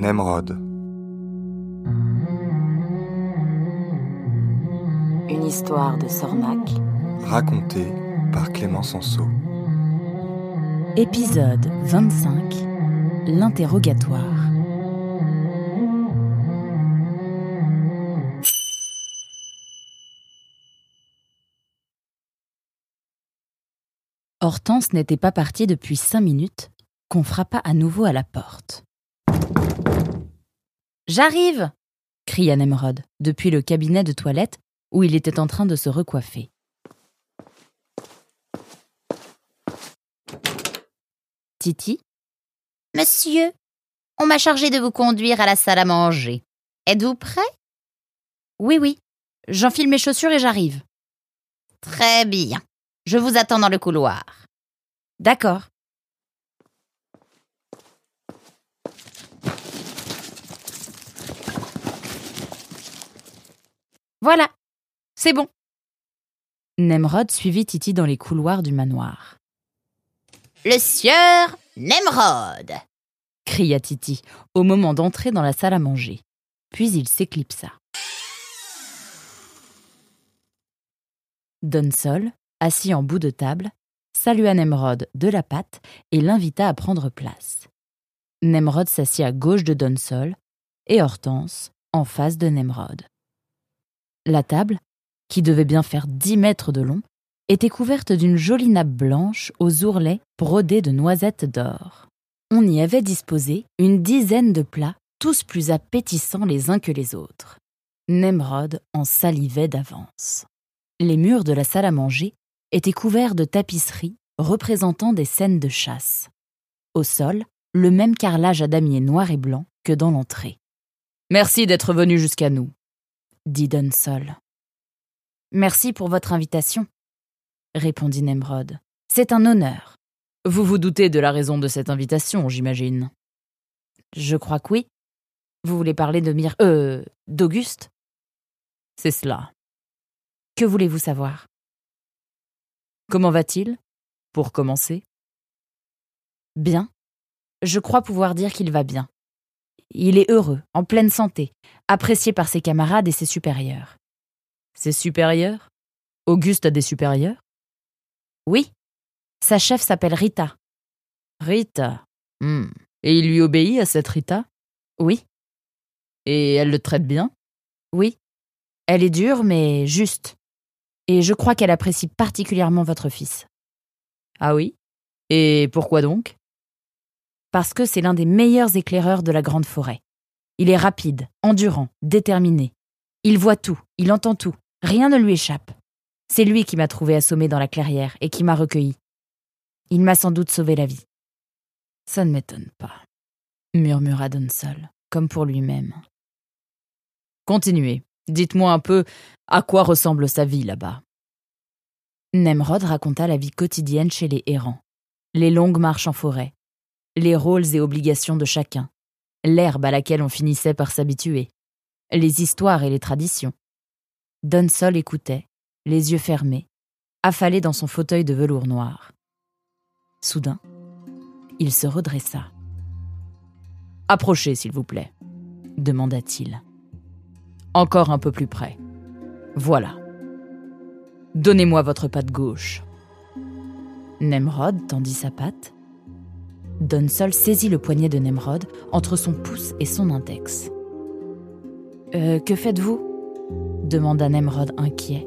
Nemrod. Une histoire de Sornac. Racontée par Clément Sanso. Épisode 25. L'interrogatoire. Hortense n'était pas partie depuis cinq minutes qu'on frappa à nouveau à la porte. J'arrive cria Nemrod depuis le cabinet de toilette où il était en train de se recoiffer. Titi Monsieur, on m'a chargé de vous conduire à la salle à manger. Êtes-vous prêt? Oui, oui. J'enfile mes chaussures et j'arrive. Très bien. Je vous attends dans le couloir. D'accord. Voilà, c'est bon. Nemrod suivit Titi dans les couloirs du manoir. Le sieur Nemrod cria Titi au moment d'entrer dans la salle à manger. Puis il s'éclipsa. Donsol, assis en bout de table, salua Nemrod de la patte et l'invita à prendre place. Nemrod s'assit à gauche de Donsol et Hortense en face de Nemrod. La table, qui devait bien faire dix mètres de long, était couverte d'une jolie nappe blanche aux ourlets brodés de noisettes d'or. On y avait disposé une dizaine de plats, tous plus appétissants les uns que les autres. Nemrod en salivait d'avance. Les murs de la salle à manger étaient couverts de tapisseries représentant des scènes de chasse. Au sol, le même carrelage à damier noir et blanc que dans l'entrée. Merci d'être venu jusqu'à nous, dit Dunsol. Merci pour votre invitation, répondit Nemrod. C'est un honneur. Vous vous doutez de la raison de cette invitation, j'imagine. Je crois que oui. Vous voulez parler de Mir. Euh. d'Auguste? C'est cela. Que voulez-vous savoir? Comment va-t-il? Pour commencer? Bien. Je crois pouvoir dire qu'il va bien. Il est heureux, en pleine santé, apprécié par ses camarades et ses supérieurs. Ses supérieurs? Auguste a des supérieurs? Oui. Sa chef s'appelle Rita. Rita? Hmm. Et il lui obéit à cette Rita? Oui. Et elle le traite bien? Oui. Elle est dure, mais juste. Et je crois qu'elle apprécie particulièrement votre fils. Ah oui? Et pourquoi donc? Parce que c'est l'un des meilleurs éclaireurs de la grande forêt. Il est rapide, endurant, déterminé. Il voit tout, il entend tout, rien ne lui échappe. C'est lui qui m'a trouvé assommé dans la clairière et qui m'a recueilli. Il m'a sans doute sauvé la vie. Ça ne m'étonne pas, murmura Donsol, comme pour lui-même. Continuez, dites-moi un peu à quoi ressemble sa vie là-bas? Nemrod raconta la vie quotidienne chez les errants, les longues marches en forêt, les rôles et obligations de chacun, l'herbe à laquelle on finissait par s'habituer, les histoires et les traditions. Donsol écoutait, les yeux fermés, affalé dans son fauteuil de velours noir. Soudain, il se redressa. Approchez, s'il vous plaît, demanda-t-il. Encore un peu plus près. Voilà. Donnez-moi votre patte gauche. Nemrod tendit sa patte, Donsol saisit le poignet de Nemrod entre son pouce et son index. Euh, que faites-vous? demanda Nemrod inquiet.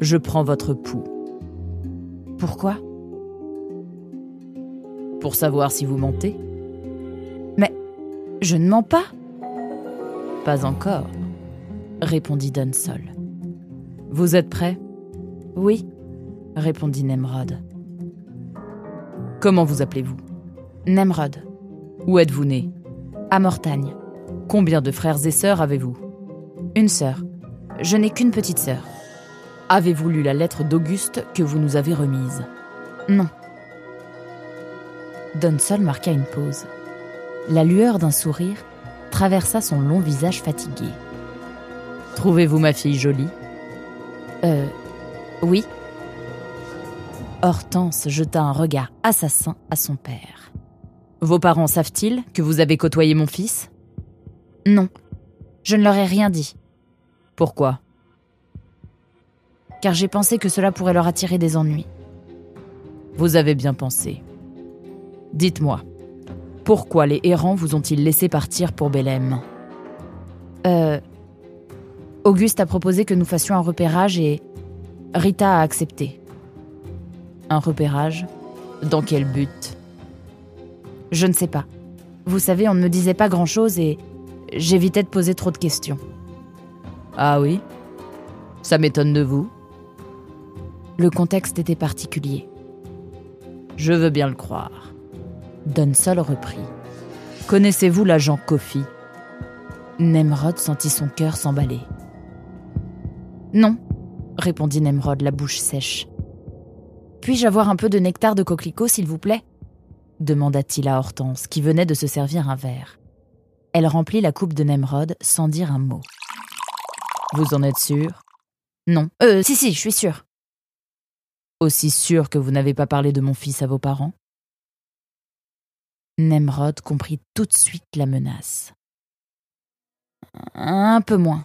Je prends votre pouls. Pourquoi? Pour savoir si vous mentez. Mais je ne mens pas. Pas encore, répondit Dunsol. Vous êtes prêt? Oui, répondit Nemrod. Comment vous appelez-vous? Nemrod. Où êtes-vous né? À Mortagne. Combien de frères et sœurs avez-vous? Une sœur. Je n'ai qu'une petite sœur. Avez-vous lu la lettre d'Auguste que vous nous avez remise? Non. Donsol marqua une pause. La lueur d'un sourire traversa son long visage fatigué. Trouvez-vous ma fille jolie? Euh. Oui, Hortense jeta un regard assassin à son père. Vos parents savent-ils que vous avez côtoyé mon fils? Non, je ne leur ai rien dit. Pourquoi? Car j'ai pensé que cela pourrait leur attirer des ennuis. Vous avez bien pensé. Dites-moi, pourquoi les errants vous ont-ils laissé partir pour Bélem Euh. Auguste a proposé que nous fassions un repérage et Rita a accepté. Un repérage Dans quel but Je ne sais pas. Vous savez, on ne me disait pas grand-chose et j'évitais de poser trop de questions. Ah oui? Ça m'étonne de vous Le contexte était particulier. Je veux bien le croire. Dunsol reprit. Connaissez-vous l'agent Kofi? Nemrod sentit son cœur s'emballer. Non, répondit Nemrod, la bouche sèche. Puis-je avoir un peu de nectar de coquelicot, s'il vous plaît demanda-t-il à Hortense, qui venait de se servir un verre. Elle remplit la coupe de Nemrod sans dire un mot. Vous en êtes sûr? Non. Euh, si, si, je suis sûre. Aussi sûr que vous n'avez pas parlé de mon fils à vos parents? Nemrod comprit tout de suite la menace. Un peu moins.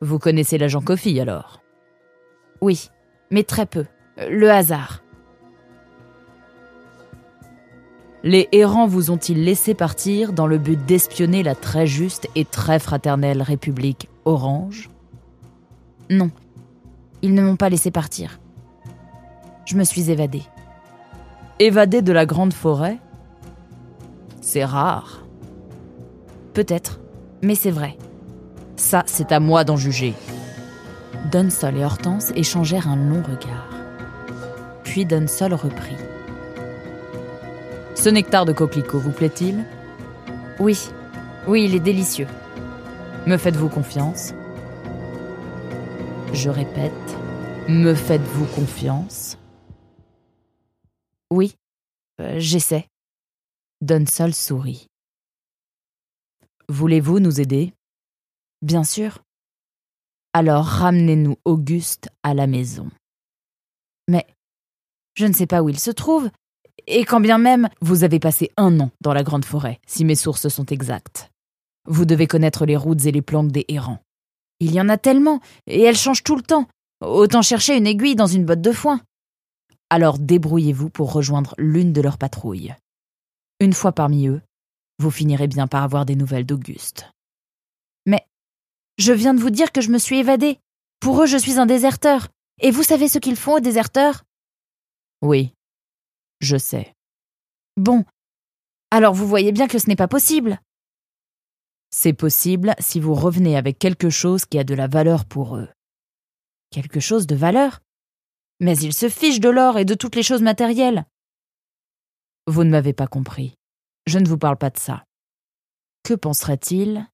Vous connaissez l'agent Kofi alors? Oui, mais très peu. Le hasard. Les errants vous ont-ils laissé partir dans le but d'espionner la très juste et très fraternelle République Orange? Non, ils ne m'ont pas laissé partir. Je me suis évadée. Évadée de la grande forêt? C'est rare. Peut-être, mais c'est vrai. Ça, c'est à moi d'en juger. Dunsol et Hortense échangèrent un long regard. Puis Dunsol reprit. Ce nectar de coquelicot vous plaît-il? Oui, oui, il est délicieux. Me faites-vous confiance? Je répète, me faites-vous confiance? Oui, euh, j'essaie. Dunsol sourit. Voulez-vous nous aider? Bien sûr. Alors ramenez-nous Auguste à la maison. Mais je ne sais pas où il se trouve, et quand bien même vous avez passé un an dans la grande forêt, si mes sources sont exactes. Vous devez connaître les routes et les planques des errants. Il y en a tellement, et elles changent tout le temps. Autant chercher une aiguille dans une botte de foin. Alors débrouillez-vous pour rejoindre l'une de leurs patrouilles. Une fois parmi eux, vous finirez bien par avoir des nouvelles d'Auguste. Je viens de vous dire que je me suis évadée. Pour eux, je suis un déserteur. Et vous savez ce qu'ils font aux déserteurs? Oui, je sais. Bon. Alors vous voyez bien que ce n'est pas possible. C'est possible si vous revenez avec quelque chose qui a de la valeur pour eux. Quelque chose de valeur? Mais ils se fichent de l'or et de toutes les choses matérielles. Vous ne m'avez pas compris. Je ne vous parle pas de ça. Que penseraient-ils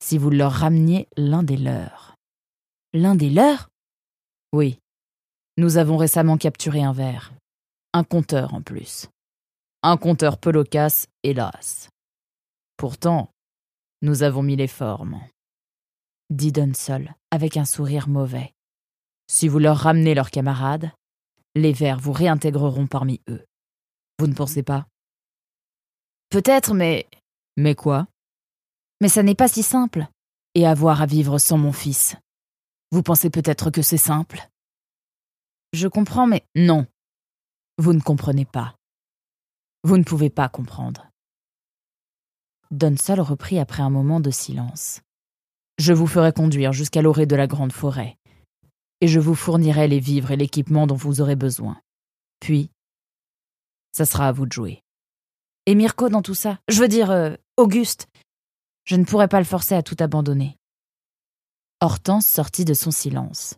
si vous leur rameniez l'un des leurs L'un des leurs? Oui. Nous avons récemment capturé un verre. Un compteur en plus. Un compteur peu loquace, hélas. Pourtant, nous avons mis les formes. Dit Dunsol, avec un sourire mauvais. Si vous leur ramenez leurs camarades, les vers vous réintégreront parmi eux. Vous ne pensez pas? Peut-être, mais. Mais quoi? Mais ça n'est pas si simple. Et avoir à vivre sans mon fils. Vous pensez peut-être que c'est simple? Je comprends, mais. Non. Vous ne comprenez pas. Vous ne pouvez pas comprendre. Dunsol reprit après un moment de silence. Je vous ferai conduire jusqu'à l'orée de la grande forêt, et je vous fournirai les vivres et l'équipement dont vous aurez besoin. Puis, ça sera à vous de jouer. Et Mirko dans tout ça? Je veux dire, euh, Auguste. Je ne pourrais pas le forcer à tout abandonner. Hortense sortit de son silence.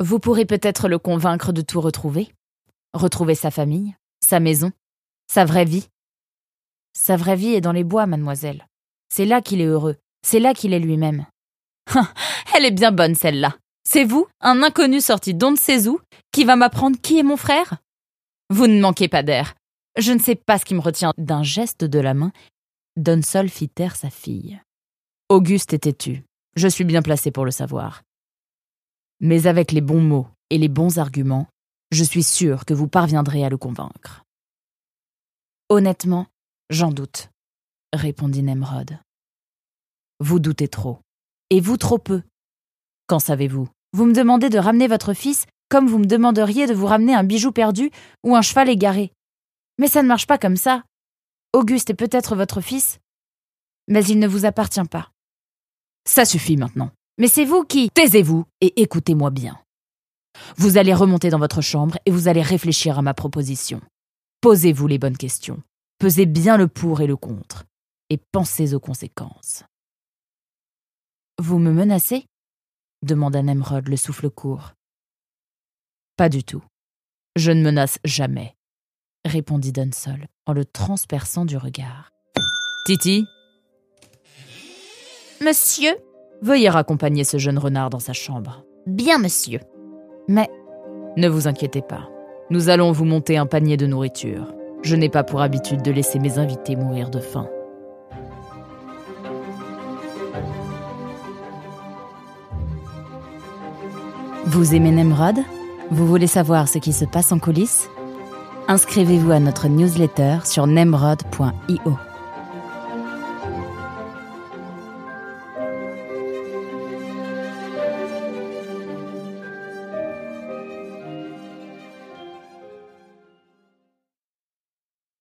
Vous pourrez peut-être le convaincre de tout retrouver Retrouver sa famille, sa maison, sa vraie vie. Sa vraie vie est dans les bois, mademoiselle. C'est là qu'il est heureux, c'est là qu'il est lui-même. Elle est bien bonne, celle-là. C'est vous, un inconnu sorti d'on ne sait où, qui va m'apprendre qui est mon frère? Vous ne manquez pas d'air. Je ne sais pas ce qui me retient. D'un geste de la main, Donsol fit taire sa fille. Auguste était têtu. Je suis bien placé pour le savoir. Mais avec les bons mots et les bons arguments, je suis sûr que vous parviendrez à le convaincre. Honnêtement, j'en doute, répondit Nemrod. Vous doutez trop. Et vous trop peu. Qu'en savez-vous? Vous me demandez de ramener votre fils comme vous me demanderiez de vous ramener un bijou perdu ou un cheval égaré. Mais ça ne marche pas comme ça. Auguste est peut-être votre fils, mais il ne vous appartient pas. Ça suffit maintenant. Mais c'est vous qui... Taisez-vous et écoutez-moi bien. Vous allez remonter dans votre chambre et vous allez réfléchir à ma proposition. Posez-vous les bonnes questions. Pesez bien le pour et le contre. Et pensez aux conséquences. Vous me menacez? demanda Nemrod le souffle court. Pas du tout. Je ne menace jamais, répondit Dunsol en le transperçant du regard. Titi? Monsieur? Veuillez raccompagner ce jeune renard dans sa chambre. Bien, monsieur. Mais ne vous inquiétez pas. Nous allons vous monter un panier de nourriture. Je n'ai pas pour habitude de laisser mes invités mourir de faim. Vous aimez Nemrod? Vous voulez savoir ce qui se passe en coulisses? Inscrivez-vous à notre newsletter sur nemrod.io.